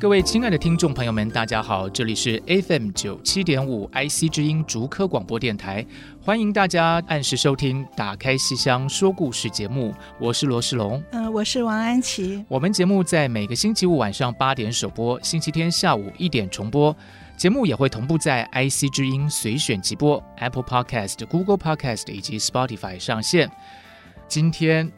各位亲爱的听众朋友们，大家好，这里是 FM 九七点五 IC 之音竹科广播电台，欢迎大家按时收听《打开戏箱说故事》节目，我是罗世龙，嗯、呃，我是王安琪。我们节目在每个星期五晚上八点首播，星期天下午一点重播，节目也会同步在 IC 之音随选即播、Apple Podcast、Google Podcast 以及 Spotify 上线。今天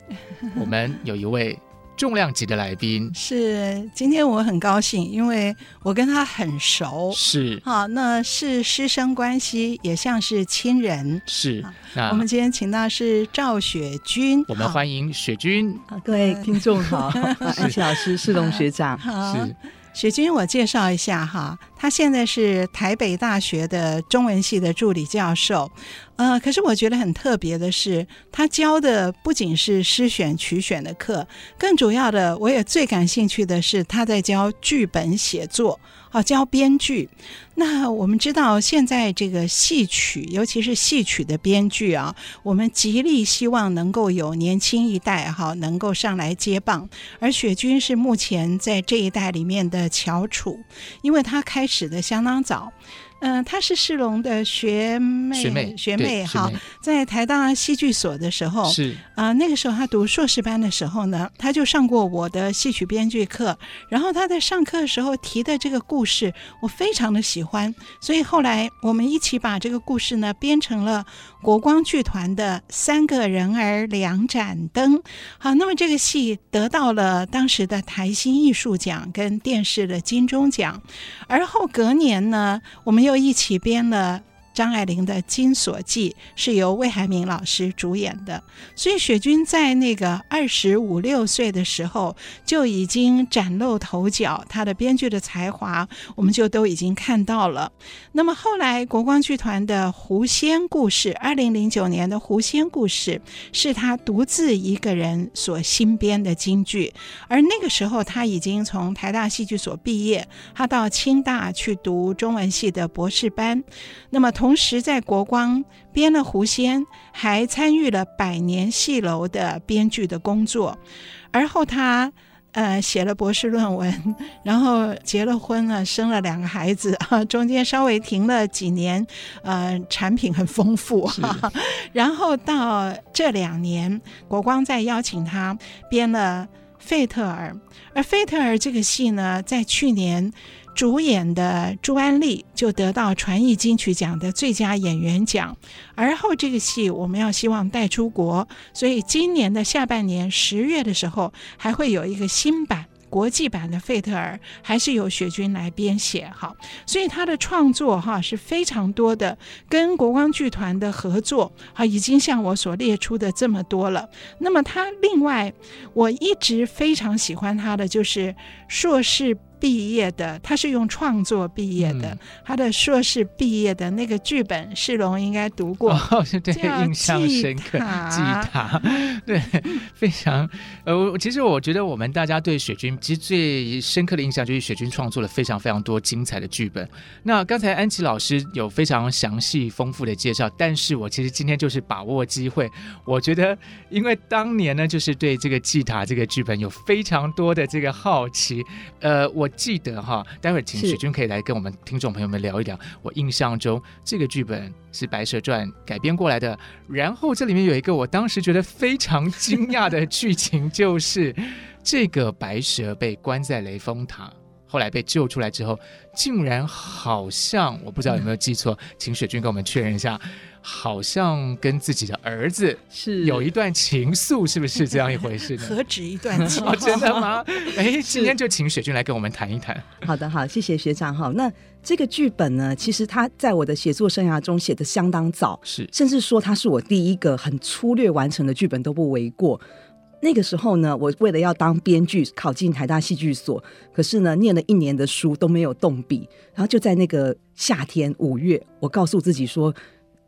我们有一位。重量级的来宾是今天我很高兴，因为我跟他很熟，是好，那是师生关系，也像是亲人，是。那我们今天请到是赵雪君，我们欢迎雪君。各位听众好，安琪老师，是龙学长，好。是雪君，我介绍一下哈，他现在是台北大学的中文系的助理教授。呃，可是我觉得很特别的是，他教的不仅是诗选曲选的课，更主要的，我也最感兴趣的是他在教剧本写作。好，教编剧。那我们知道，现在这个戏曲，尤其是戏曲的编剧啊，我们极力希望能够有年轻一代哈，能够上来接棒。而雪君是目前在这一代里面的翘楚，因为他开始的相当早。嗯、呃，她是世龙的学妹，学妹，学妹哈，在台大戏剧所的时候，是啊、呃，那个时候她读硕士班的时候呢，她就上过我的戏曲编剧课，然后她在上课的时候提的这个故事，我非常的喜欢，所以后来我们一起把这个故事呢编成了国光剧团的《三个人儿两盏灯》。好，那么这个戏得到了当时的台新艺术奖跟电视的金钟奖，而后隔年呢，我们又。一起编了张爱玲的《金锁记》，是由魏海敏老师主演的。所以雪君在那个二十五六岁的时候就已经崭露头角，他的编剧的才华我们就都已经看到了。那么后来国光剧团的《狐仙故事》，二零零九年的《狐仙故事》是他独自一个人所新编的京剧，而那个时候他已经从台大戏剧所毕业，他到清大去读中文系的博士班。那么同时，在国光编了《狐仙》，还参与了百年戏楼的编剧的工作。而后他呃写了博士论文，然后结了婚了，生了两个孩子啊，中间稍微停了几年，呃，产品很丰富哈。然后到这两年，国光再邀请他编了《费特尔》，而《费特尔》这个戏呢，在去年。主演的朱安丽就得到传艺金曲奖的最佳演员奖，而后这个戏我们要希望带出国，所以今年的下半年十月的时候还会有一个新版国际版的《费特尔》，还是由雪君来编写哈，所以他的创作哈是非常多的，跟国光剧团的合作哈已经像我所列出的这么多了。那么他另外我一直非常喜欢他的就是硕士。毕业的，他是用创作毕业的。嗯、他的硕士毕业的那个剧本，世龙应该读过，哦、对，印象深刻。祭塔，对，非常。呃，其实我觉得我们大家对雪君其实最深刻的印象就是雪君创作了非常非常多精彩的剧本。那刚才安琪老师有非常详细丰富的介绍，但是我其实今天就是把握机会，我觉得因为当年呢，就是对这个祭塔这个剧本有非常多的这个好奇，呃，我。记得哈，待会儿请雪君可以来跟我们听众朋友们聊一聊。我印象中这个剧本是《白蛇传》改编过来的，然后这里面有一个我当时觉得非常惊讶的剧情，就是 这个白蛇被关在雷峰塔，后来被救出来之后，竟然好像我不知道有没有记错，请雪君跟我们确认一下。好像跟自己的儿子是有一段情愫，是不是这样一回事呢？何止一段情哦，真的吗？哎，今天就请雪君来跟我们谈一谈。好的，好，谢谢学长哈。那这个剧本呢，其实他在我的写作生涯中写的相当早，是，甚至说他是我第一个很粗略完成的剧本都不为过。那个时候呢，我为了要当编剧，考进台大戏剧所，可是呢，念了一年的书都没有动笔。然后就在那个夏天五月，我告诉自己说，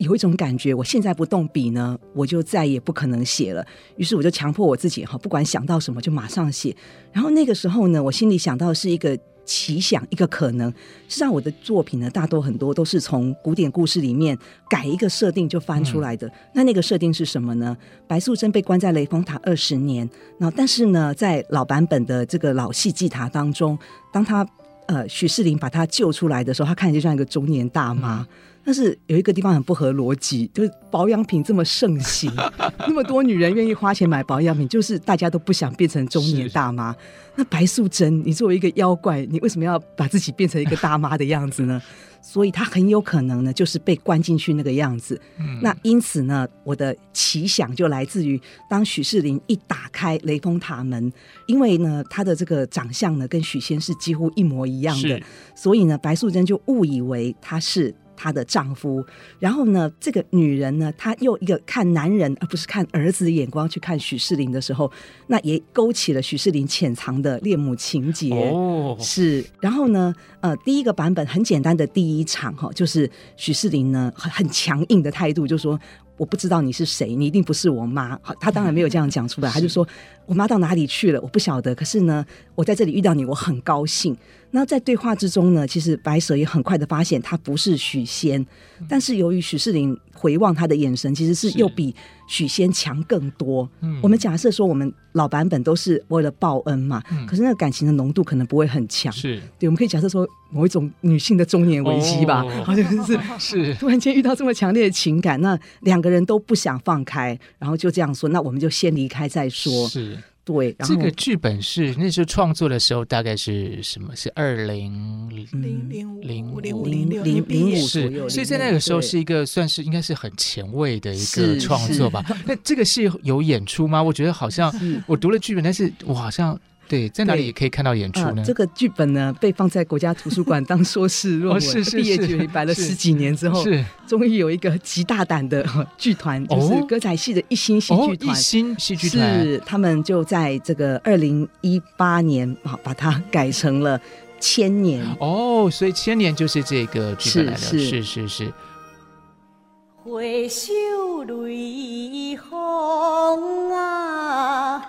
有一种感觉，我现在不动笔呢，我就再也不可能写了。于是我就强迫我自己哈，不管想到什么就马上写。然后那个时候呢，我心里想到的是一个奇想，一个可能。实际上我的作品呢，大多很多都是从古典故事里面改一个设定就翻出来的。那那个设定是什么呢？白素贞被关在雷峰塔二十年，那但是呢，在老版本的这个老戏祭塔当中，当他呃许世林把他救出来的时候，他看起来就像一个中年大妈。但是有一个地方很不合逻辑，就是保养品这么盛行，那么多女人愿意花钱买保养品，就是大家都不想变成中年大妈。那白素贞，你作为一个妖怪，你为什么要把自己变成一个大妈的样子呢？所以她很有可能呢，就是被关进去那个样子。嗯、那因此呢，我的奇想就来自于当许世林一打开雷峰塔门，因为呢，他的这个长相呢，跟许仙是几乎一模一样的，所以呢，白素贞就误以为他是。她的丈夫，然后呢，这个女人呢，她用一个看男人而不是看儿子的眼光去看许世林的时候，那也勾起了许世林潜藏的恋母情节。哦，是。然后呢，呃，第一个版本很简单的第一场哈，就是许世林呢很很强硬的态度，就说。我不知道你是谁，你一定不是我妈。好，他当然没有这样讲出来，他就说：“我妈到哪里去了？我不晓得。可是呢，我在这里遇到你，我很高兴。”那在对话之中呢，其实白蛇也很快的发现他不是许仙，但是由于许世林回望他的眼神，其实是又比许仙强更多。嗯，我们假设说，我们老版本都是为了报恩嘛，嗯，可是那个感情的浓度可能不会很强。是对，我们可以假设说某一种女性的中年危机吧，好像是 是突然间遇到这么强烈的情感，那两个人都不想放开，然后就这样说，那我们就先离开再说。是。对，然后这个剧本是那时候创作的时候，大概是什么？是二零零零零五零零零零零五左右，所以在那个时候是一个算是应该是很前卫的一个创作吧。那这个戏有演出吗？我觉得好像我读了剧本，但是我好像。对，在哪里也可以看到演出呢？呃、这个剧本呢，被放在国家图书馆当硕士论文，是是毕业剧摆了十几年之后，是。终于有一个极大胆的剧团，就是歌仔戏的一心戏剧团，一心戏剧团。是他们就在这个二零一八年啊，把它改成了千年。哦，所以千年就是这个剧本来的，是是。是是。回首泪红啊。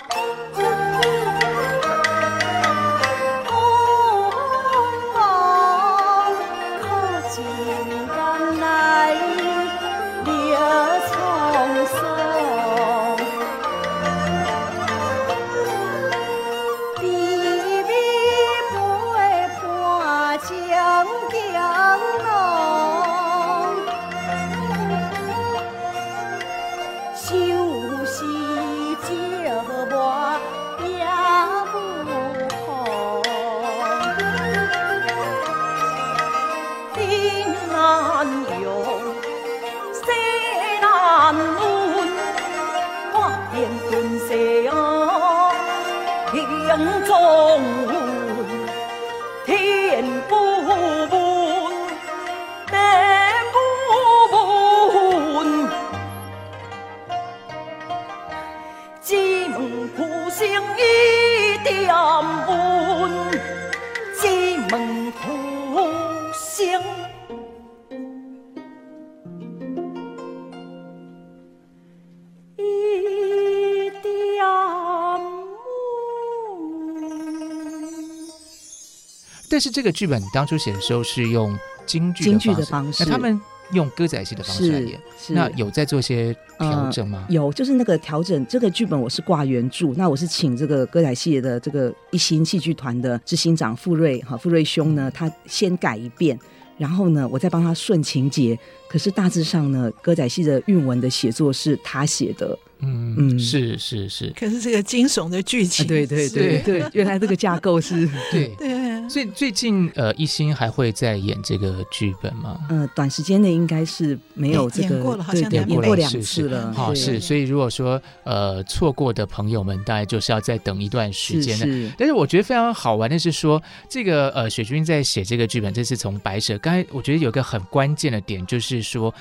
但是这个剧本你当初写的时候是用京剧的方式，那他们用歌仔戏的方式来演，那有在做些调整吗？呃，有，就是那个调整。这个剧本我是挂原著，那我是请这个歌仔戏的这个一星戏剧团的执行长傅瑞哈，傅瑞兄呢，他先改一遍，然后呢，我再帮他顺情节。可是大致上呢，歌仔戏的韵文的写作是他写的。嗯嗯，是是是。可是这个惊悚的剧情，啊，对对对对，原来这个架构是对对。所以最近呃，一心还会再演这个剧本吗？呃，短时间内应该是没有这个，演过了，好像演过两次了。好，是。所以如果说呃错过的朋友们，大概就是要再等一段时间了。是。但是我觉得非常好玩的是说，这个呃雪君在写这个剧本，这是从白蛇。刚才我觉得有个很关键的点，就是说。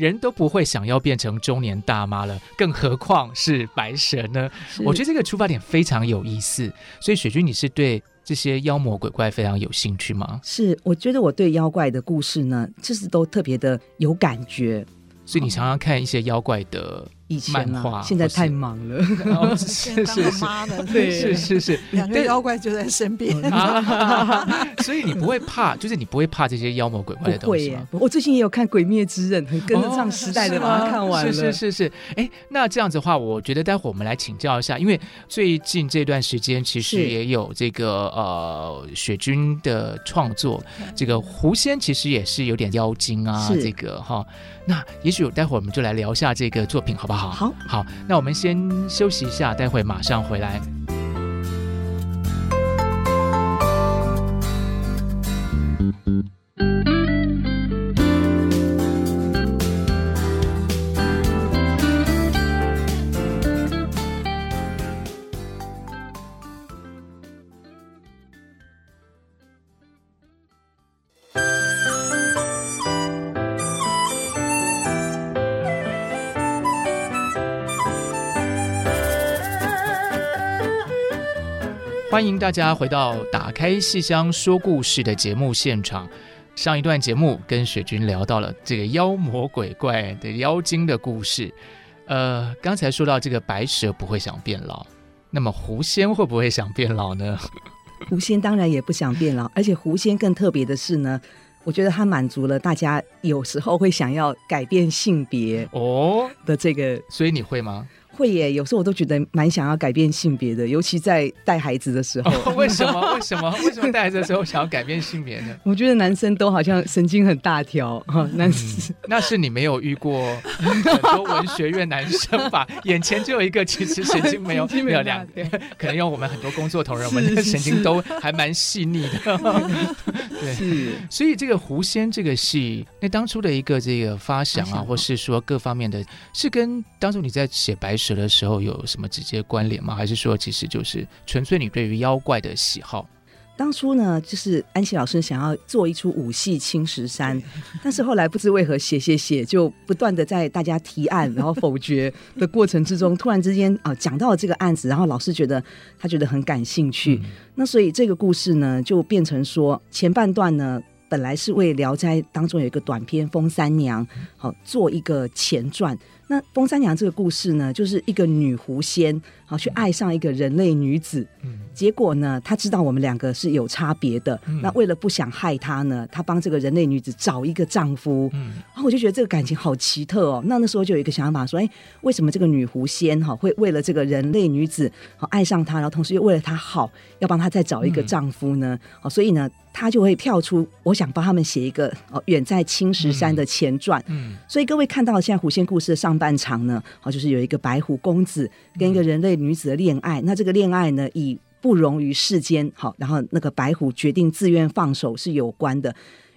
人都不会想要变成中年大妈了，更何况是白蛇呢？我觉得这个出发点非常有意思。所以雪君，你是对这些妖魔鬼怪非常有兴趣吗？是，我觉得我对妖怪的故事呢，就是都特别的有感觉。所以你常常看一些妖怪的。以前漫画，现在太忙了。哦、是 是是，对，是是是，两个妖怪就在身边。所以你不会怕，就是你不会怕这些妖魔鬼怪的东西吗？我最近也有看《鬼灭之刃》，很跟得上时代的，把它看完了。是是是是。哎，那这样子的话，我觉得待会儿我们来请教一下，因为最近这段时间其实也有这个呃雪君的创作，这个狐仙其实也是有点妖精啊，这个哈。那也许待会儿我们就来聊一下这个作品，好不好？好，好，那我们先休息一下，待会马上回来。欢迎大家回到《打开戏箱说故事》的节目现场。上一段节目跟雪君聊到了这个妖魔鬼怪的妖精的故事。呃，刚才说到这个白蛇不会想变老，那么狐仙会不会想变老呢？狐仙当然也不想变老，而且狐仙更特别的是呢，我觉得它满足了大家有时候会想要改变性别哦的这个，哦，所以你会吗？会耶，有时候我都觉得蛮想要改变性别的，尤其在带孩子的时候。哦、为什么？为什么？为什么带孩子的时候想要改变性别呢？我觉得男生都好像神经很大条哈，男生、嗯、那是你没有遇过很多文学院男生吧？眼前就有一个，其实神经没有 没有两个，可能因为我们很多工作同仁，我们的神经都还蛮细腻的。对，是。所以这个狐仙这个戏，那当初的一个这个发想啊，或是说各方面的，是跟当初你在写白蛇的时候有什么直接关联吗？还是说其实就是纯粹你对于妖怪的喜好？当初呢，就是安琪老师想要做一出武戏《青石山》，但是后来不知为何写写写，就不断的在大家提案然后否决 的过程之中，突然之间啊讲到了这个案子，然后老师觉得他觉得很感兴趣，嗯、那所以这个故事呢就变成说前半段呢。本来是为《聊斋》当中有一个短篇《风三娘》好做一个前传。那《封三娘》这个故事呢，就是一个女狐仙好去爱上一个人类女子，结果呢，他知道我们两个是有差别的。那为了不想害她呢，他帮这个人类女子找一个丈夫。然后我就觉得这个感情好奇特哦。那那时候就有一个想法说，哎，为什么这个女狐仙哈会为了这个人类女子好爱上她，然后同时又为了她好，要帮她再找一个丈夫呢？好，所以呢。他就会跳出，我想帮他们写一个哦，远在青石山的前传。嗯，嗯，所以各位看到现在狐仙故事的上半场呢，哦，就是有一个白狐公子跟一个人类女子的恋爱。嗯、那这个恋爱呢，以不容于世间，好，然后那个白虎决定自愿放手是有关的。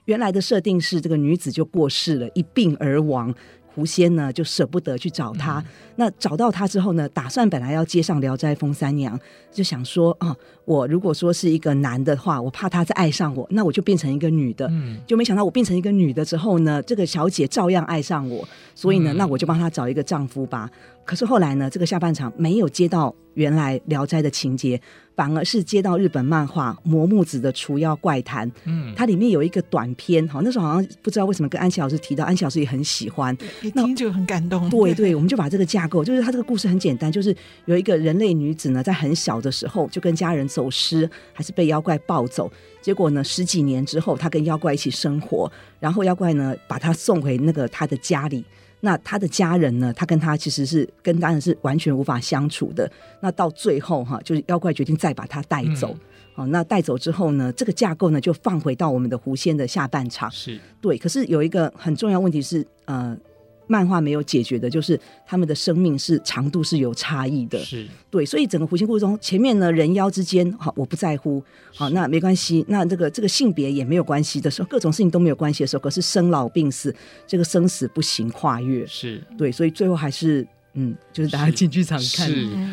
原来的设定是这个女子就过世了，一病而亡。狐仙呢就舍不得去找她，嗯、那找到她之后呢，打算本来要接上《聊斋》风三娘，就想说啊，我如果说是一个男的话，我怕他再爱上我，那我就变成一个女的。嗯，就没想到我变成一个女的之后呢，这个小姐照样爱上我，所以呢，嗯、那我就帮她找一个丈夫吧。可是后来呢，这个下半场没有接到原来《聊斋》的情节。反而是接到日本漫画《魔木子的除妖怪谈》，嗯，它里面有一个短篇，好，那时候好像不知道为什么跟安琪老师提到，安琪老师也很喜欢，一听就很感动。对对，我们就把这个架构，就是他这个故事很简单，就是有一个人类女子呢，在很小的时候就跟家人走失，还是被妖怪抱走，结果呢，十几年之后，她跟妖怪一起生活，然后妖怪呢把她送回那个她的家里。那他的家人呢？他跟他其实是跟当然是完全无法相处的。那到最后哈，就是妖怪决定再把他带走。好、嗯，那带走之后呢，这个架构呢就放回到我们的狐仙的下半场。是对，可是有一个很重要问题是，呃。漫画没有解决的，就是他们的生命是长度是有差异的，是。对，所以整个狐仙故事中，前面呢人妖之间，好，我不在乎，好，那没关系，那这个这个性别也没有关系的时候，各种事情都没有关系的时候，可是生老病死，这个生死不行跨越，是。对，所以最后还是嗯，就是大家进剧场看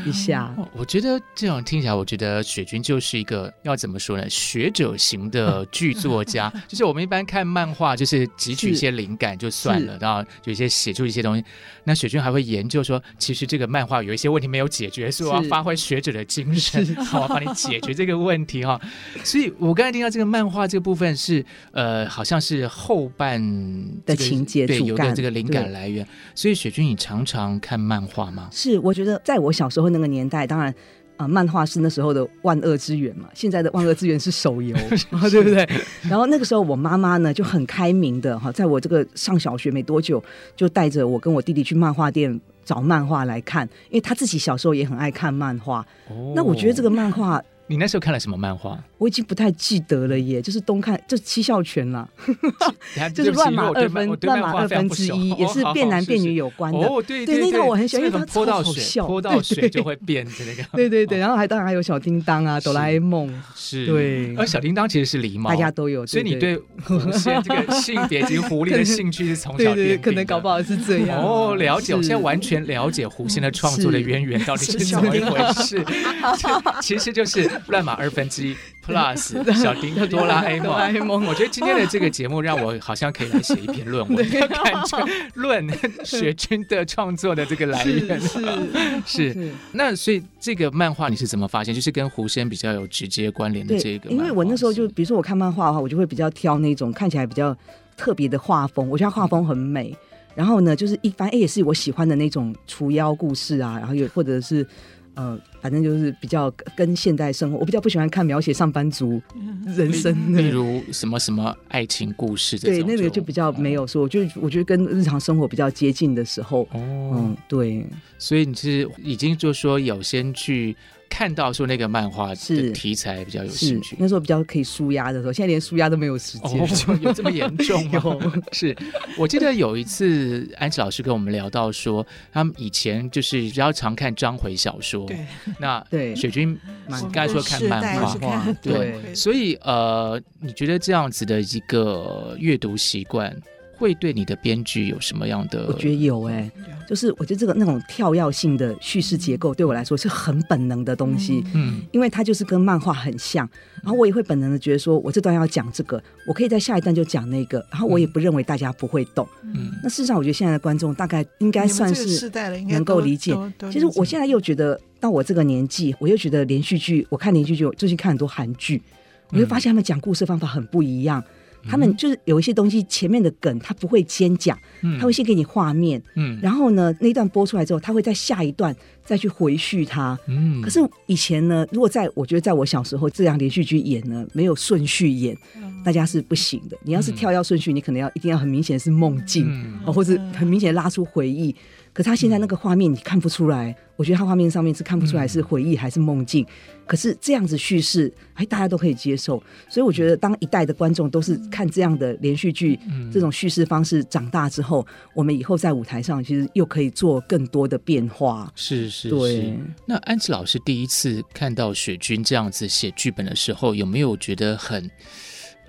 一下。我觉得这样听起来，我觉得雪君就是一个要怎么说呢？学者型的剧作家。就是我们一般看漫画，就是汲取一些灵感就算了，然后有一些写出一些东西。那雪君还会研究说，其实这个漫画有一些问题没有解决，所以我要发挥学者的精神，好，帮你解决这个问题哈。所以我刚才听到这个漫画这个部分是呃，好像是后半的情节，对，有的这个灵感来源。所以雪君，你常常看漫画吗？是，我觉得在我小时候那个年代，当然啊、呃，漫画是那时候的万恶之源嘛。现在的万恶之源是手游，对不对？然后那个时候，我妈妈呢就很开明的哈，在我这个上小学没多久，就带着我跟我弟弟去漫画店找漫画来看，因为他自己小时候也很爱看漫画。哦，那我觉得这个漫画。你那时候看了什么漫画？我已经不太记得了耶，就是东看就七笑拳了，就是乱马二分，乱马二分之一，也是变男 变女有关的。哦，对对，那套我很喜欢，因为它泼到水，泼 到水就会变的那个。对对对，然后还当然还有小叮当啊，哆啦 A 梦，是，对。而小叮当其实是狸猫，大家都有，所以你对狐仙这个性别及狐狸的兴趣是从小对对，可能搞不好是这样。哦，了解，我现在完全了解狐仙的创作的渊源到底是怎么一回事。其实就是。乱码二分之一 plus 小叮当哆啦 A 梦，我觉得今天的这个节目让我好像可以来写一篇论文，感觉论 学君的创作的这个来源是是，是。那所以这个漫画你是怎么发现？就是跟狐仙比较有直接关联的这个？因为我那时候就比如说我看漫画的话，我就会比较挑那种看起来比较特别的画风，我觉得画风很美。然后呢，就是一般哎也是我喜欢的那种除妖故事啊，然后有或者是。呃，反正就是比较跟现代生活，我比较不喜欢看描写上班族人生的，例如什么什么爱情故事这种，对，那个就比较没有说我，就我觉得跟日常生活比较接近的时候，哦，嗯，对，所以你是已经就说有先去。看到说那个漫画是。题材比较有兴趣，那时候比较可以舒压的时候，现在连舒压都没有时间，哦，有这么严重吗？是，我记得有一次安琪老师跟我们聊到说，他们以前就是比较常看章回小说，对，那对。雪君刚才说看漫画，对，所以呃，你觉得这样子的一个阅读习惯？会对你的编剧有什么样的？我觉得有哎、欸，就是我觉得这个那种跳跃性的叙事结构对我来说是很本能的东西，嗯，因为它就是跟漫画很像，然后我也会本能的觉得说，我这段要讲这个，我可以在下一段就讲那个，然后我也不认为大家不会懂，嗯，那事实上我觉得现在的观众大概应该算是能够理解。其实我现在又觉得到我这个年纪，我又觉得连续剧，我看连续剧，我最近看很多韩剧，我会发现他们讲故事方法很不一样。他们就是有一些东西，前面的梗他不会先讲，他会先给你画面，嗯，然后呢，那一段播出来之后，他会在下一段再去回续它，嗯。可是以前呢，如果在我觉得在我小时候这样连续剧演呢，没有顺序演，大家是不行的。你要是跳跃顺序，你可能要一定要很明显是梦境，哦，或者很明显拉出回忆。可是他现在那个画面你看不出来，我觉得他画面上面是看不出来是回忆还是梦境。可是这样子叙事，哎，大家都可以接受。所以我觉得，当一代的观众都是看这样的连续剧，这种叙事方式长大之后，我们以后在舞台上其实又可以做更多的变化。是是是。对。那安琪老师第一次看到雪君这样子写剧本的时候，有没有觉得很，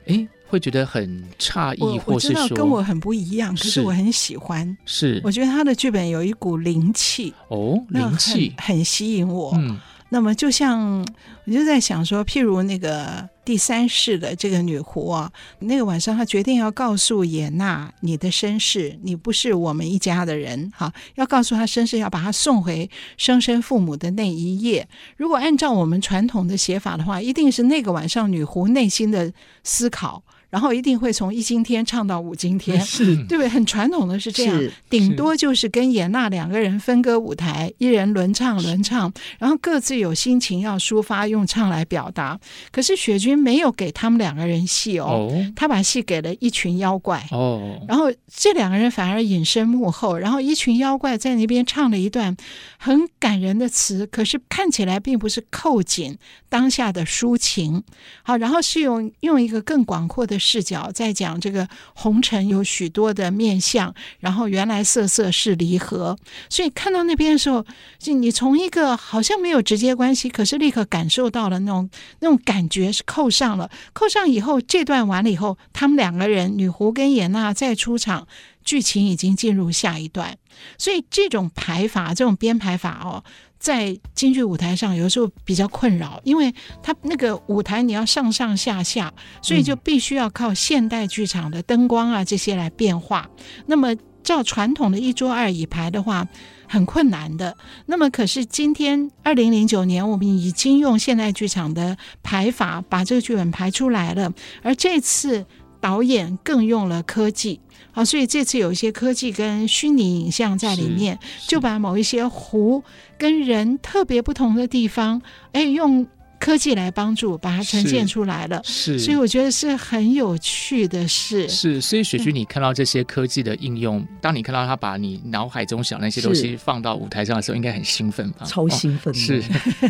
哎？会觉得很诧异，或是说跟我很不一样，可是我很喜欢。是，我觉得他的剧本有一股灵气哦，灵气很吸引我。嗯。那么，就像我就在想说，譬如那个第三世的这个女狐啊，那个晚上她决定要告诉野娜你的身世，你不是我们一家的人，哈，要告诉她身世，要把她送回生身父母的那一夜。如果按照我们传统的写法的话，一定是那个晚上女狐内心的思考。然后一定会从一经天唱到五经天，是，对不对？很传统的是这样，顶多就是跟严娜两个人分割舞台，一人轮唱轮唱，然后各自有心情要抒发，用唱来表达。可是雪君没有给他们两个人戏哦，哦。他把戏给了一群妖怪。哦，然后这两个人反而隐身幕后，然后一群妖怪在那边唱了一段很感人的词，可是看起来并不是扣紧当下的抒情，好，然后是用用一个更广阔的。视角在讲这个红尘有许多的面相，然后原来色色是离合，所以看到那边的时候，就你从一个好像没有直接关系，可是立刻感受到了那种那种感觉是扣上了，扣上以后这段完了以后，他们两个人女狐跟野娜再出场。剧情已经进入下一段。所以这种排法，这种编排法哦，在京剧舞台上有时候比较困扰，因为它那个舞台你要上上下下，所以就必须要靠现代剧场的灯光啊这些来变化。那么照传统的一桌二椅排的话，很困难的。那么可是今天二零零九年，我们已经用现代剧场的排法把这个剧本排出来了，而这次导演更用了科技。好，所以这次有一些科技跟虚拟影像在里面，就把某一些湖跟人特别不同的地方，哎，用。科技来帮助把它呈现出来了，是，所以我觉得是很有趣的事。是，所以雪君，你看到这些科技的应用，嗯、当你看到他把你脑海中想那些东西放到舞台上的时候，应该很兴奋吧？超兴奋、哦，是。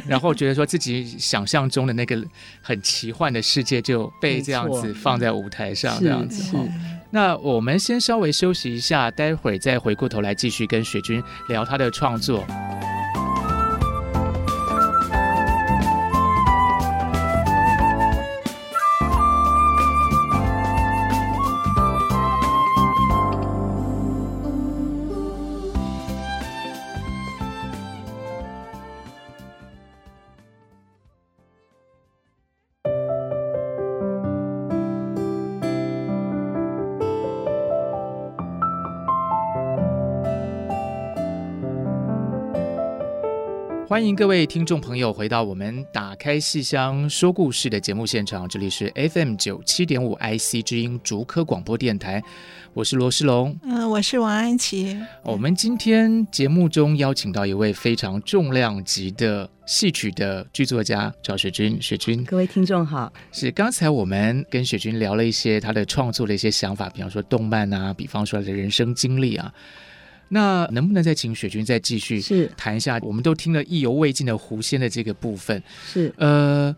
然后觉得说自己想象中的那个很奇幻的世界就被这样子放在舞台上，这样子。那我们先稍微休息一下，待会儿再回过头来继续跟雪君聊他的创作。欢迎各位听众朋友回到我们打开戏箱说故事的节目现场，这里是 FM 九七点五 IC 之音竹科广播电台，我是罗世龙，嗯，我是王安琪。我们今天节目中邀请到一位非常重量级的戏曲的剧作家赵雪君，雪君，各位听众好。是刚才我们跟雪君聊了一些他的创作的一些想法，比方说动漫啊，比方说他的人生经历啊。那能不能再请雪君再继续是谈一下？我们都听了意犹未尽的狐仙的这个部分。是呃，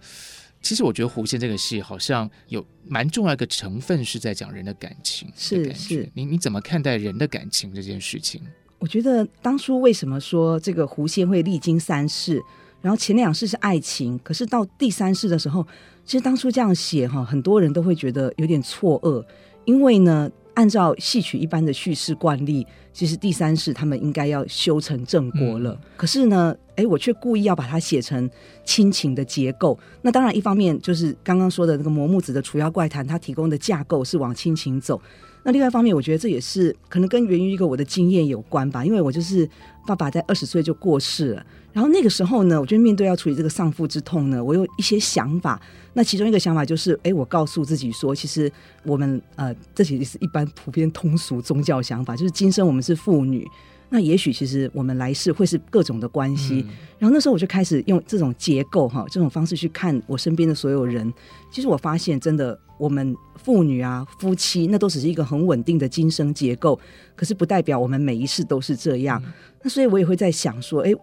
其实我觉得狐仙这个戏好像有蛮重要一个成分是在讲人的感情的。是是，你你怎么看待人的感情这件事情？我觉得当初为什么说这个狐仙会历经三世，然后前两世是爱情，可是到第三世的时候，其实当初这样写哈，很多人都会觉得有点错愕，因为呢。按照戏曲一般的叙事惯例，其实第三世他们应该要修成正果了。嗯、可是呢，哎，我却故意要把它写成亲情的结构。那当然，一方面就是刚刚说的那个磨木子的《除妖怪谈》，它提供的架构是往亲情走。那另外一方面，我觉得这也是可能跟源于一个我的经验有关吧，因为我就是爸爸在二十岁就过世了。然后那个时候呢，我觉得面对要处理这个丧父之痛呢，我有一些想法。那其中一个想法就是，哎，我告诉自己说，其实我们呃，这其实是一般普遍通俗宗教想法，就是今生我们是妇女，那也许其实我们来世会是各种的关系。嗯、然后那时候我就开始用这种结构哈，这种方式去看我身边的所有人。其实我发现，真的我们父女啊、夫妻，那都只是一个很稳定的今生结构，可是不代表我们每一世都是这样。嗯、那所以我也会在想说，哎。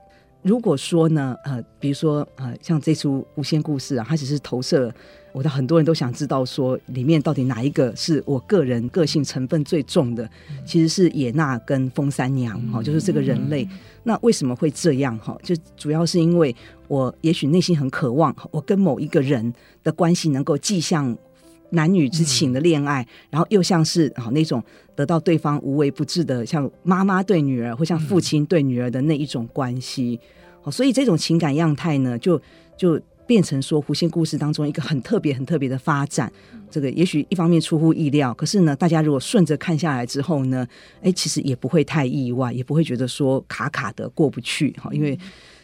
如果说呢，呃，比如说，呃，像这出无限故事啊，它只是投射我的很多人都想知道说里面到底哪一个是我个人个性成分最重的，其实是野娜跟风三娘，哈、哦，就是这个人类。那为什么会这样？哈，就主要是因为我也许内心很渴望，我跟某一个人的关系能够既像。男女之情的恋爱，然后又像是啊那种得到对方无微不至的，像妈妈对女儿或像父亲对女儿的那一种关系，哦，所以这种情感样态呢，就就变成说狐仙故事当中一个很特别、很特别的发展。这个也许一方面出乎意料，可是呢，大家如果顺着看下来之后呢，哎，其实也不会太意外，也不会觉得说卡卡的过不去哈，因为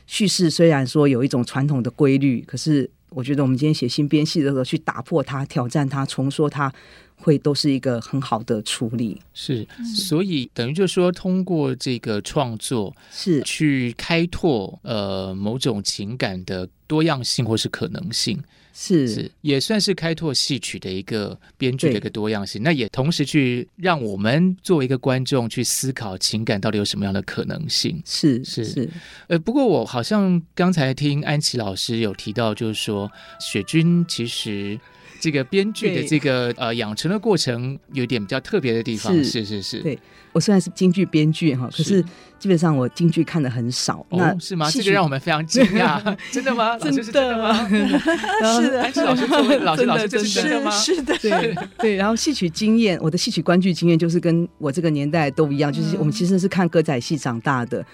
叙事虽然说有一种传统的规律，可是。我觉得我们今天写新编戏的时候，去打破它、挑战它、重说它，会都是一个很好的处理。是，所以等于就是说，通过这个创作，是去开拓呃某种情感的多样性或是可能性。是，是，也算是开拓戏曲的一个编剧的一个多样性。那也同时去让我们作为一个观众去思考情感到底有什么样的可能性。是是是。呃，不过我好像刚才听安琪老师有提到，就是说雪君其实这个编剧的这个呃养成的过程有点比较特别的地方。是是是，是，对我虽然是京剧编剧哈，可是基本上我京剧看的很少。那是吗？这个让我们非常惊讶。真的吗？真的吗？是的，安祈老师作为老师，老师这是真的吗？是的，对对。然后戏曲经验，我的戏曲观剧经验就是跟我这个年代都一样，就是我们其实是看歌仔戏长大的。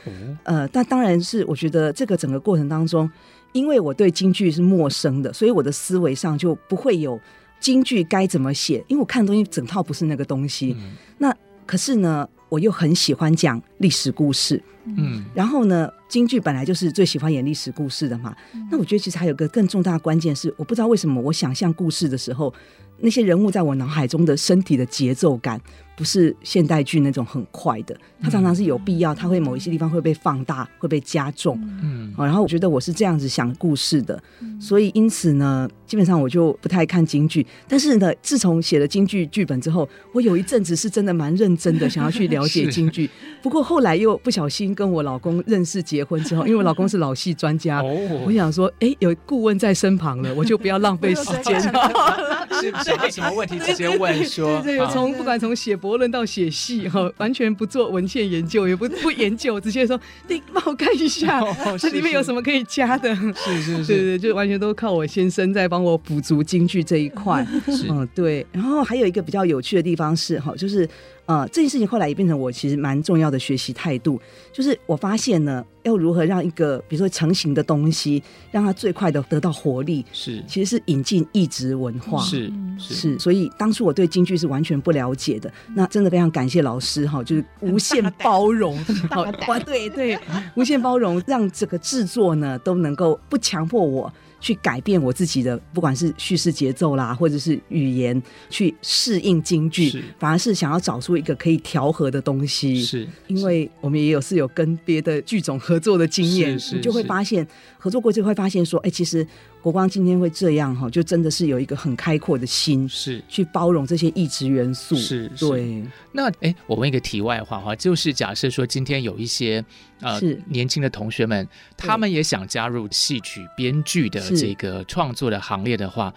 呃，但当然是我觉得这个整个过程当中。因为我对京剧是陌生的，所以我的思维上就不会有京剧该怎么写。因为我看的东西整套不是那个东西。嗯、那可是呢，我又很喜欢讲历史故事。嗯，然后呢，京剧本来就是最喜欢演历史故事的嘛。嗯、那我觉得其实还有个更重大的关键是，我不知道为什么我想象故事的时候，那些人物在我脑海中的身体的节奏感。不是现代剧那种很快的，它常常是有必要，它会某一些地方会被放大，会被加重。嗯，然后我觉得我是这样子想故事的，所以因此呢，基本上我就不太看京剧。但是呢，自从写了京剧剧本之后，我有一阵子是真的蛮认真的，想要去了解 京剧。不过后来又不小心跟我老公认识结婚之后，因为我老公是老戏专家，我想说，哎，有顾问在身旁了，我就不要浪费时间 了。是想到什么问题直接问说。对，从不管从写。博论到写戏 哈，完全不做文献研究，也不 不研究，直接说你帮我看一下，这里面有什么可以加的？是是是，对对，就完全都靠我先生在帮我补足京剧这一块。嗯，对。然后还有一个比较有趣的地方是哈，就是。呃，这件事情后来也变成我其实蛮重要的学习态度，就是我发现呢，要如何让一个比如说成型的东西，让它最快的得到活力，是其实是引进异质文化，是是，是，所以当初我对京剧是完全不了解的，那真的非常感谢老师哈，就是无限包容，好，哇，对对，无限包容，让这个制作呢都能够不强迫我。去改变我自己的，不管是叙事节奏啦，或者是语言，去适应京剧，反而是想要找出一个可以调和的东西。是，因为我们也有是有跟别的剧种合作的经验，你就会发现合作过就会发现说，哎、欸，其实。国光今天会这样哈，就真的是有一个很开阔的心，是去包容这些异质元素。是，对。那哎，我问一个题外话哈，就是假设说今天有一些呃年轻的同学们，他们也想加入戏曲编剧的这个创作的行列的话。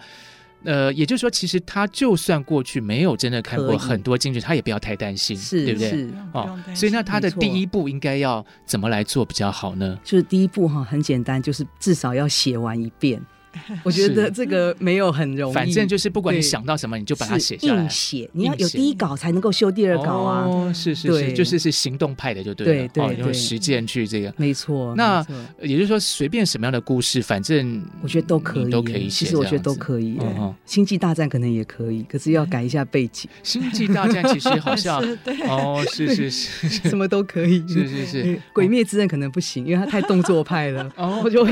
呃，也就是说，其实他就算过去没有真的看过很多京剧，他也不要太担心，是对不对？是哦，所以那他的第一步应该要怎么来做比较好呢？就是第一步哈，很简单，就是至少要写完一遍。我觉得这个没有很容易，反正就是不管你想到什么，你就把它写下来。硬写，你要有第一稿才能够修第二稿啊。哦，是是是，就是是行动派的就对了。对对，用实践去这个。没错。那也就是说，随便什么样的故事，反正我觉得都可以，都可以写。其实我觉得都可以。星际大战可能也可以，可是要改一下背景。星际大战其实好像 哦，是是是，什么都可以。是是是，鬼灭之刃可能不行，因为它太动作派了。哦，我就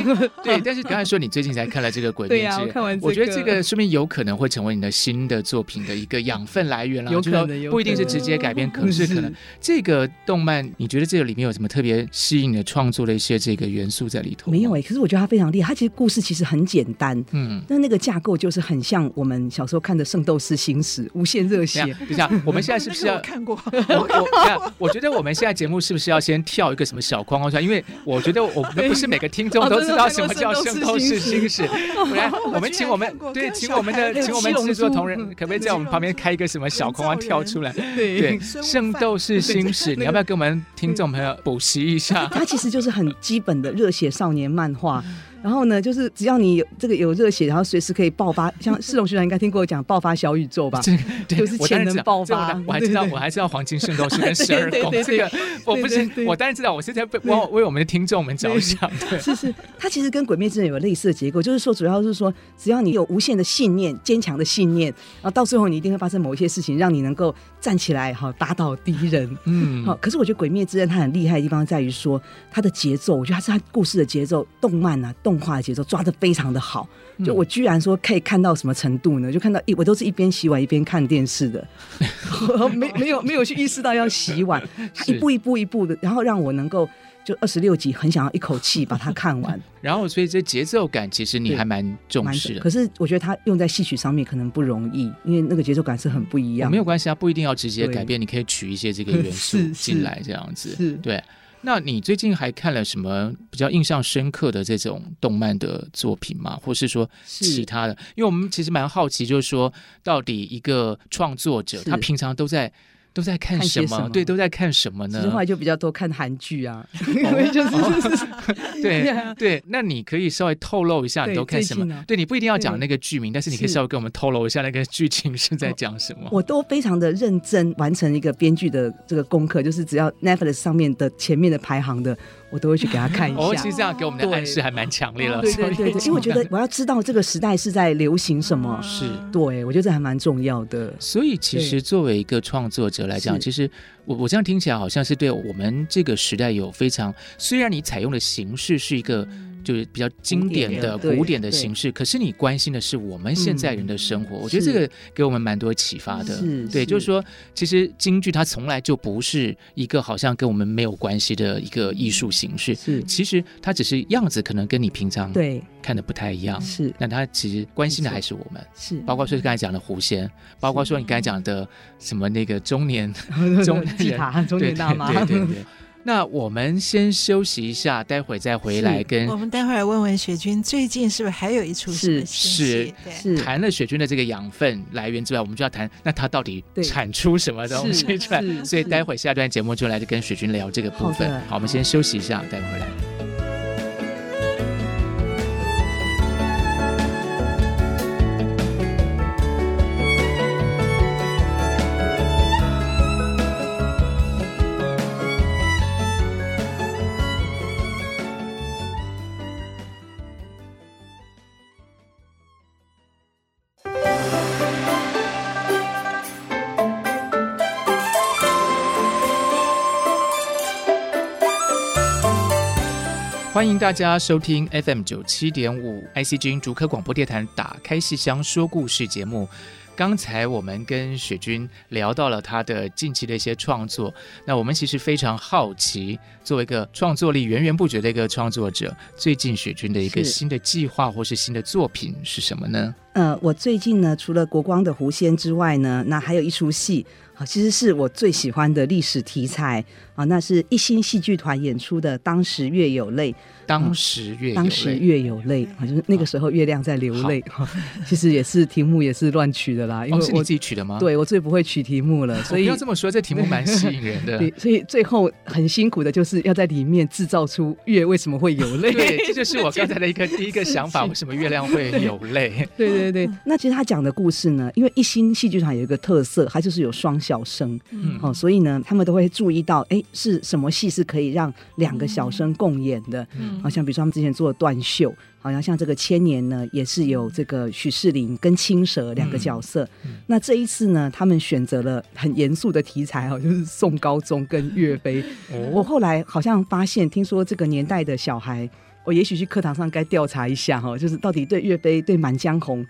对。但是刚才说你最近才看了这个鬼灭之刃。看完，我觉得这个说明有可能会成为你的新的作品的一个养分来源了。有可能，不一定是直接改编，可是可能 这个动漫，你觉得这个里面有什么特别吸引你的创作的一些这个元素在里头？没有哎，可是我觉得它非常厉害。它其实故事其实很简单，嗯，但那个架构就是很像我们小时候看的《圣斗士星矢》，无限热血。等一下，我们现在是不是要看过？我我觉得我们现在节目是不是要先跳一个什么小框框出来？因为我觉得我们不是每个听众都知道什么叫《圣斗士星矢》。来，我们请我们对，请我们的请我们制作同仁，可不可以在我们旁边开一个什么小框框跳出来？对，圣斗士星矢，你要不要给我们听众朋友补习一下？它其实就是很基本的热血少年漫画。然后呢，就是只要你有这个有热血，然后随时可以爆发，像世龙学长应该听过我讲爆发小宇宙吧？对，就是潜能爆发。我还知道，我还知道黄金圣斗士跟十二宫 这个，我不是，我当然知道，我是在为为我们的听众们着想。对，是是，它其实跟鬼灭之刃有类似的结构，就是说，主要是说，只要你有无限的信念、坚强的信念，然后到最后你一定会发生某一些事情，让你能够站起来，好打倒敌人。嗯，好。可是我觉得鬼灭之刃它很厉害的地方在于说，它的节奏，我觉得它是它故事的节奏，动漫啊动。动画的节奏抓的非常的好，就我居然说可以看到什么程度呢？就看到一我都是一边洗碗一边看电视的，没没有没有去意识到要洗碗，他一步一步一步的，然后让我能够就二十六集很想要一口气把它看完。然后所以这节奏感其实你还蛮重视的，可是我觉得它用在戏曲上面可能不容易，因为那个节奏感是很不一样。没有关系啊，不一定要直接改变，你可以取一些这个元素进来这样子，是对。那你最近还看了什么比较印象深刻的这种动漫的作品吗？或是说其他的？因为我们其实蛮好奇，就是说到底一个创作者他平常都在。都在看什么？什么对，都在看什么呢？其实后来就比较多看韩剧啊，因为 就是 对对。那你可以稍微透露一下你都看什么？对，你不一定要讲那个剧名，但是你可以稍微跟我们透露一下那个剧情是在讲什么。我都非常的认真完成一个编剧的这个功课，就是只要 Netflix 上面的前面的排行的。我都会去给他看一下。哦，其实这样给我们的暗示还蛮强烈了。对对对，其实我觉得我要知道这个时代是在流行什么。是，对，我觉得这还蛮重要的。所以其实作为一个创作者来讲，其实我我这样听起来好像是对我们这个时代有非常，虽然你采用的形式是一个。就是比较经典的古典的形式，可是你关心的是我们现在人的生活，我觉得这个给我们蛮多启发的。对，就是说，其实京剧它从来就不是一个好像跟我们没有关系的一个艺术形式，是，其实它只是样子可能跟你平常对看的不太一样，是，那它其实关心的还是我们，是，包括说刚才讲的狐仙，包括说你刚才讲的什么那个中年 中年中年大妈，对对对。那我们先休息一下，待会再回来跟我们待会儿问问雪君，最近是不是还有一出是是是谈了雪君的这个养分来源之外，我们就要谈那他到底产出什么东西出来？所以待会下段节目就来跟雪君聊这个部分。好，好，我们先休息一下，待会儿来。欢迎大家收听 FM 九七点五 IC 之音竹科广播电台打开戏箱说故事节目。刚才我们跟雪君聊到了他的近期的一些创作，那我们其实非常好奇，作为一个创作力源源不绝的一个创作者，最近雪君的一个新的计划或是新的作品是什么呢？呃，我最近呢，除了国光的狐仙之外呢，那还有一出戏。好，其实是我最喜欢的历史题材啊，那是一心戏剧团演出的《当时月有泪》。当时月，当时月有泪，好像是那个时候月亮在流泪。其实也是题目也是乱取的啦，因为我自己取的吗？对，我最不会取题目了，所以不要这么说，这题目蛮吸引人的。对，所以最后很辛苦的就是要在里面制造出月为什么会有泪。对，这就是我刚才的一个 第一个想法，为什么月亮会有泪？对对对，那其实他讲的故事呢，因为一心戏剧团有一个特色，它就是有双小生，嗯，哦，所以呢，他们都会注意到，哎，是什么戏是可以让两个小生共演的？嗯，好像比如说他们之前做断袖，好像像这个千年呢，也是有这个许仕林跟青蛇两个角色。那这一次呢，他们选择了很严肃的题材，哈，就是宋高宗跟岳飞。哦、我后来好像发现，听说这个年代的小孩。我也许去课堂上该调查一下哈，就是到底对岳飞、对《满江红》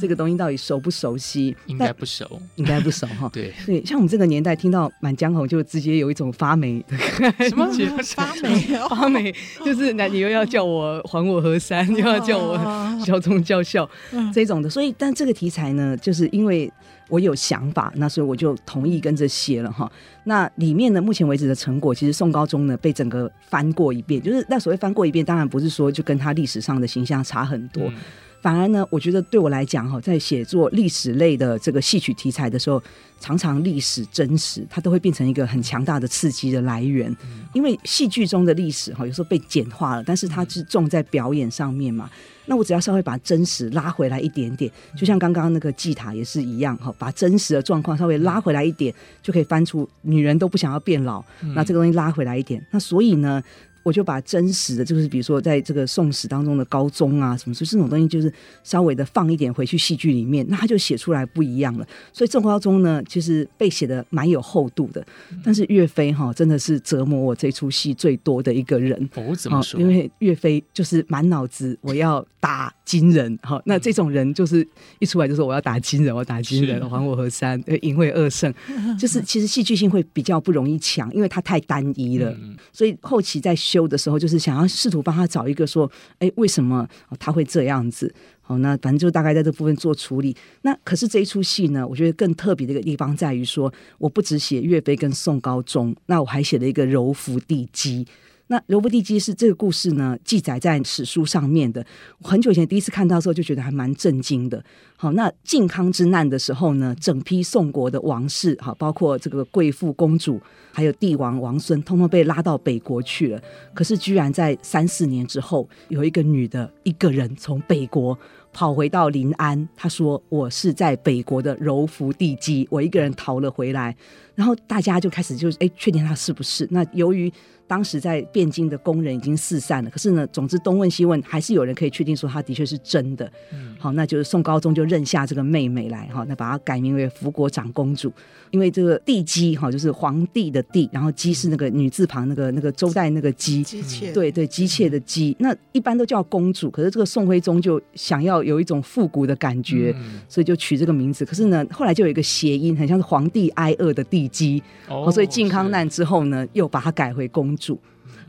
这个东西到底熟不熟悉？应该不熟，应该不熟哈。对对，像我们这个年代听到《满江红》，就直接有一种发霉的感觉。什么 发霉？发霉就是那你又要叫我还我河山，又要叫我教宗教校这种的。所以，但这个题材呢，就是因为。我有想法，那所以我就同意跟着写了哈。那里面呢，目前为止的成果，其实宋高宗呢被整个翻过一遍，就是那所谓翻过一遍，当然不是说就跟他历史上的形象差很多，反而呢，我觉得对我来讲哈，在写作历史类的这个戏曲题材的时候，常常历史真实，它都会变成一个很强大的刺激的来源，嗯、因为戏剧中的历史哈，有时候被简化了，但是它是重在表演上面嘛。那我只要稍微把真实拉回来一点点，就像刚刚那个祭塔也是一样哈，把真实的状况稍微拉回来一点，就可以翻出女人都不想要变老。那这个东西拉回来一点，那所以呢，我就把真实的，就是比如说在这个宋史当中的高宗啊什么，所以这种东西就是稍微的放一点回去戏剧里面，那他就写出来不一样了。所以宋高宗呢，其实被写的蛮有厚度的。但是岳飞哈，真的是折磨我这出戏最多的一个人。哦，怎么说？因为岳飞就是满脑子我要打金人，好，那这种人就是一出来就说我要打金人，我要打金人，还我河山，淫秽恶圣，就是其实戏剧性会比较不容易强，因为他太单一了。所以后期在。修的时候，就是想要试图帮他找一个说，哎，为什么他会这样子？好，那反正就大概在这部分做处理。那可是这一出戏呢，我觉得更特别的一个地方在于说，我不只写岳飞跟宋高宗，那我还写了一个柔福帝姬。那柔服帝基是这个故事呢，记载在史书上面的。我很久以前第一次看到的时候，就觉得还蛮震惊的。好，那靖康之难的时候呢，整批宋国的王室，好，包括这个贵妇、公主，还有帝王、王孙，通通被拉到北国去了。可是，居然在三四年之后，有一个女的，一个人从北国跑回到临安，他说：“我是在北国的柔服地基，我一个人逃了回来。”然后大家就开始就是哎，确定他是不是？那由于当时在汴京的工人已经四散了，可是呢，总之东问西问，还是有人可以确定说他的确是真的。嗯、好，那就是宋高宗就认下这个妹妹来哈，那把她改名为福国长公主，因为这个帝姬哈，就是皇帝的帝，然后姬是那个女字旁那个那个周代那个姬，姬妾，对对，姬妾的姬。那一般都叫公主，可是这个宋徽宗就想要有一种复古的感觉，嗯、所以就取这个名字。可是呢，后来就有一个谐音，很像是皇帝挨饿的地基，哦，所以靖康难之后呢，又把它改回公主。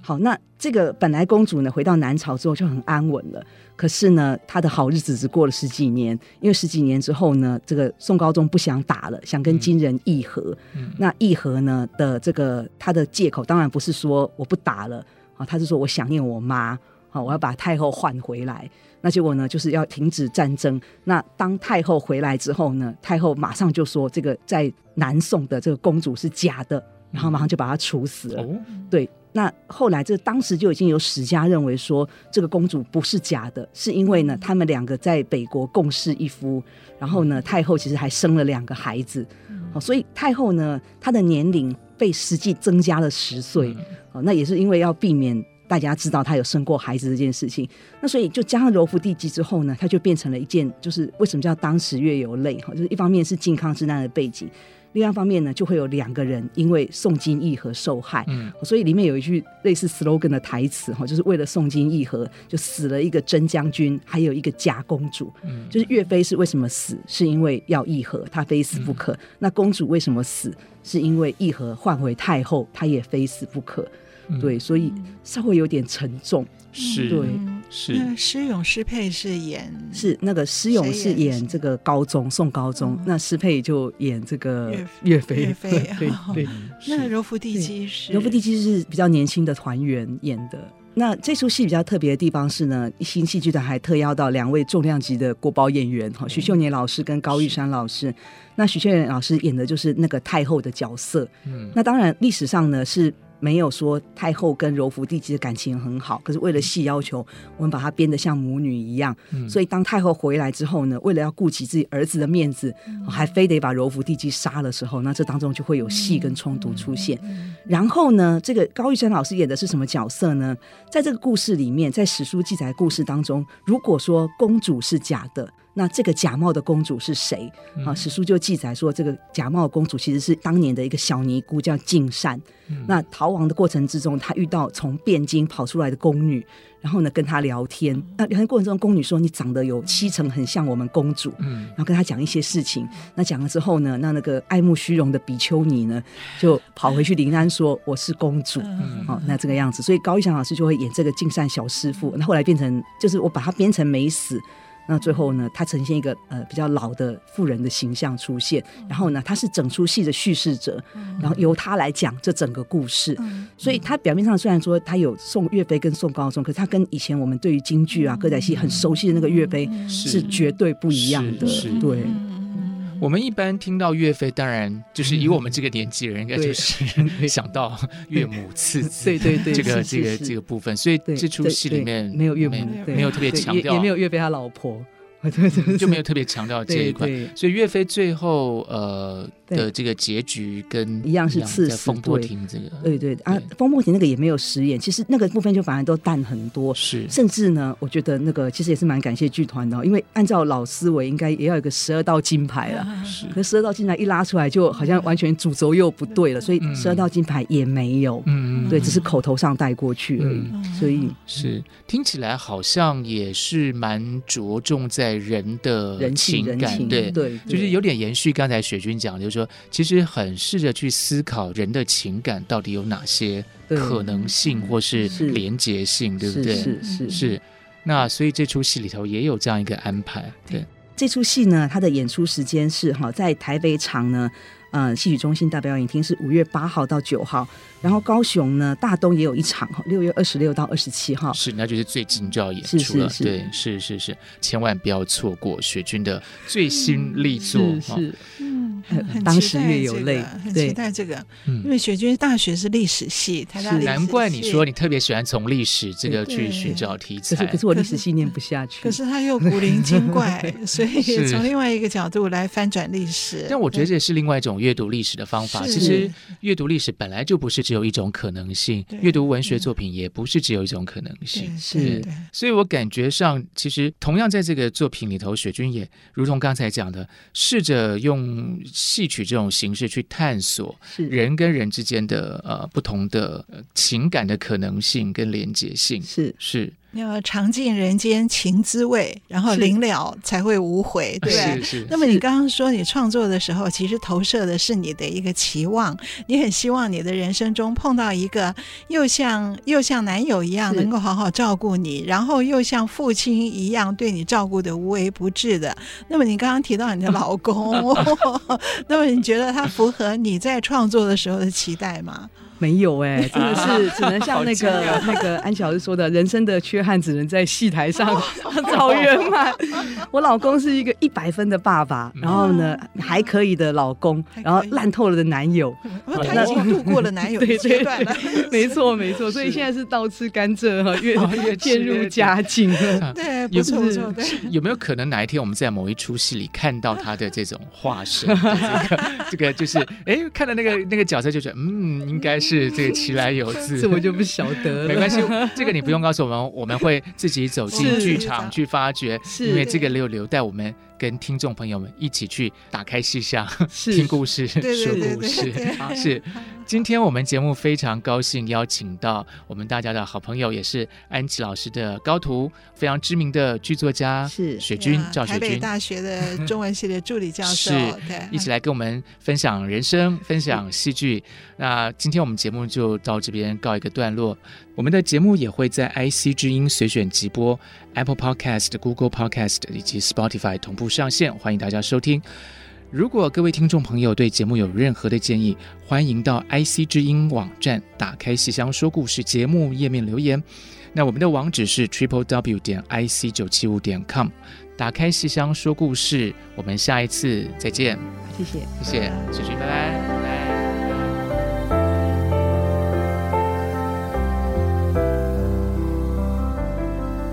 好，那这个本来公主呢，回到南朝之后就很安稳了。可是呢，她的好日子只过了十几年，因为十几年之后呢，这个宋高宗不想打了，想跟金人议和。嗯、那议和呢的这个他的借口，当然不是说我不打了啊，他是说我想念我妈，好，我要把太后换回来。那结果呢，就是要停止战争。那当太后回来之后呢，太后马上就说这个在南宋的这个公主是假的，然后马上就把她处死了。哦、对。那后来，这当时就已经有史家认为说，这个公主不是假的，是因为呢，他们两个在北国共侍一夫，然后呢，太后其实还生了两个孩子，好，所以太后呢，她的年龄被实际增加了十岁，哦，那也是因为要避免大家知道他有生过孩子这件事情，那所以就加上柔服帝姬之后呢，他就变成了一件，就是为什么叫当时月有泪哈，就是一方面是靖康之难的背景。另外一方面呢，就会有两个人因为宋金议和受害，嗯，所以里面有一句类似 slogan 的台词哈，就是为了宋金议和，就死了一个真将军，还有一个假公主，嗯，就是岳飞是为什么死，是因为要议和，他非死不可。嗯、那公主为什么死，是因为议和换回太后，她也非死不可。嗯、对，所以稍微有点沉重，是，对。是施勇施佩是演是那个施勇是演这个高宗宋高宗，那施佩就演这个岳飞岳飞对对。那柔福帝姬是柔福帝姬是比较年轻的团员演的。那这出戏比较特别的地方是呢，新戏剧团还特邀到两位重量级的国宝演员哈，徐秀年老师跟高玉山老师。那徐秀年老师演的就是那个太后的角色。嗯，那当然历史上呢是。没有说太后跟柔福帝姬的感情很好，可是为了戏要求，我们把她编得像母女一样。嗯、所以当太后回来之后呢，为了要顾及自己儿子的面子，嗯、还非得把柔福帝姬杀的时候，那这当中就会有戏跟冲突出现。然后呢，这个高玉山老师演的是什么角色呢？在这个故事里面，在史书记载的故事当中，如果说公主是假的。那这个假冒的公主是谁？啊，史书就记载说，这个假冒的公主其实是当年的一个小尼姑，叫敬善。嗯、那逃亡的过程之中，她遇到从汴京跑出来的宫女，然后呢跟她聊天。那聊天过程中，宫女说：“你长得有七成很像我们公主。”嗯，然后跟她讲一些事情。那讲了之后呢，那那个爱慕虚荣的比丘尼呢，就跑回去临安说：“我是公主。嗯”好，那这个样子，所以高玉祥老师就会演这个敬善小师傅。那后来变成，就是我把它编成没死。那最后呢，他呈现一个呃比较老的妇人的形象出现，然后呢，他是整出戏的叙事者，然后由他来讲这整个故事。所以他表面上虽然说他有宋岳飞跟宋高宗，可是他跟以前我们对于京剧啊歌仔戏很熟悉的那个岳飞是绝对不一样的，对。我们一般听到岳飞，当然就是以我们这个年纪人，应该就是 想到岳母刺字，对。对对，这个这个这个部分。所以这出戏里面没有岳母，没有特别强调，也没有岳飞他老婆。就没有特别强调这一块，所以岳飞最后呃的这个结局跟一样是刺死风波亭这个，对。对啊，风波亭那个也没有实演，其实那个部分就反而都淡很多，是。甚至呢，我觉得那个其实也是蛮感谢剧团的，因为按照老思维应该也要有个十二道金牌了，是，可十二道金牌一拉出来就好像完全主轴又不对了，所以十二道金牌也没有，嗯，对，只是口头上带过去而已，所以是听起来好像也是蛮着重在。人的人情感，对。对，就是有点延续刚才雪君讲，就是说说，其实很试着去思考人的情感到底有哪些可能性或是连结性，对不对？是是是，是。那所以这出戏里头也有这样一个安排。对，这出戏呢，它的演出时间是哈，在台北场呢。嗯，戏曲中心大表演厅是五月八号到九号，然后高雄呢，大东也有一场哈，六月二十六到二十七号。是，那就是最近就要演出了，是是是对，是是是，千万不要错过雪君的最新力作。嗯、是，是，嗯，很当时月有泪，很期待这个，因为雪君大学是历史系，台大历史系，难怪你说你特别喜欢从历史这个去寻找题材。可是，可是我历史系念不下去。可是他又古灵精怪，所以从另外一个角度来翻转历史。但我觉得这也是另外一种。阅读历史的方法，其实阅读历史本来就不是只有一种可能性，阅读文学作品也不是只有一种可能性。是，所以我感觉上，其实同样在这个作品里头，雪君也如同刚才讲的，试着用戏曲这种形式去探索人跟人之间的呃不同的情感的可能性跟连结性。是是。要尝尽人间情滋味，然后临了才会无悔，对。那么你刚刚说你创作的时候，其实投射的是你的一个期望，你很希望你的人生中碰到一个又像又像男友一样能够好好照顾你，然后又像父亲一样对你照顾的无微不至的。那么你刚刚提到你的老公，那么你觉得他符合你在创作的时候的期待吗？没有哎、欸，真的是只能像那个那个安琪老师说的，人生的缺憾只能在戏台上 找圆满。我老公是一个一百分的爸爸，然后呢还可以的老公，然后烂透了的男友，他已经度过了男友的阶段了。没错没错，所以现在是倒吃甘蔗哈，越越渐入佳境。对，不错不错。有没有可能哪一天我们在某一出戏里看到他的这种化身？这个这个就是哎，看到那个那个角色就觉得嗯，应该是。是这个其来有自，这我就不晓得了。没关系，这个你不用告诉我们，我们会自己走进剧场去发掘，因为这个留留带我们。跟听众朋友们一起去打开戏箱，听故事，说故事。是，今天我们节目非常高兴邀请到我们大家的好朋友，也是安琪老师的高徒，非常知名的剧作家，是雪君赵雪军，台北大学的中文系的助理教授，是，一起来跟我们分享人生，分享戏剧。那今天我们节目就到这边告一个段落。我们的节目也会在 IC 之音随选集播、Apple Podcast、Google Podcast 以及 Spotify 同步上线，欢迎大家收听。如果各位听众朋友对节目有任何的建议，欢迎到 IC 之音网站打开戏香说故事节目页面留言。那我们的网址是 triple w 点 ic 九七五点 com。打开戏香说故事，我们下一次再见。谢谢，谢谢，谢谢，拜拜，拜拜。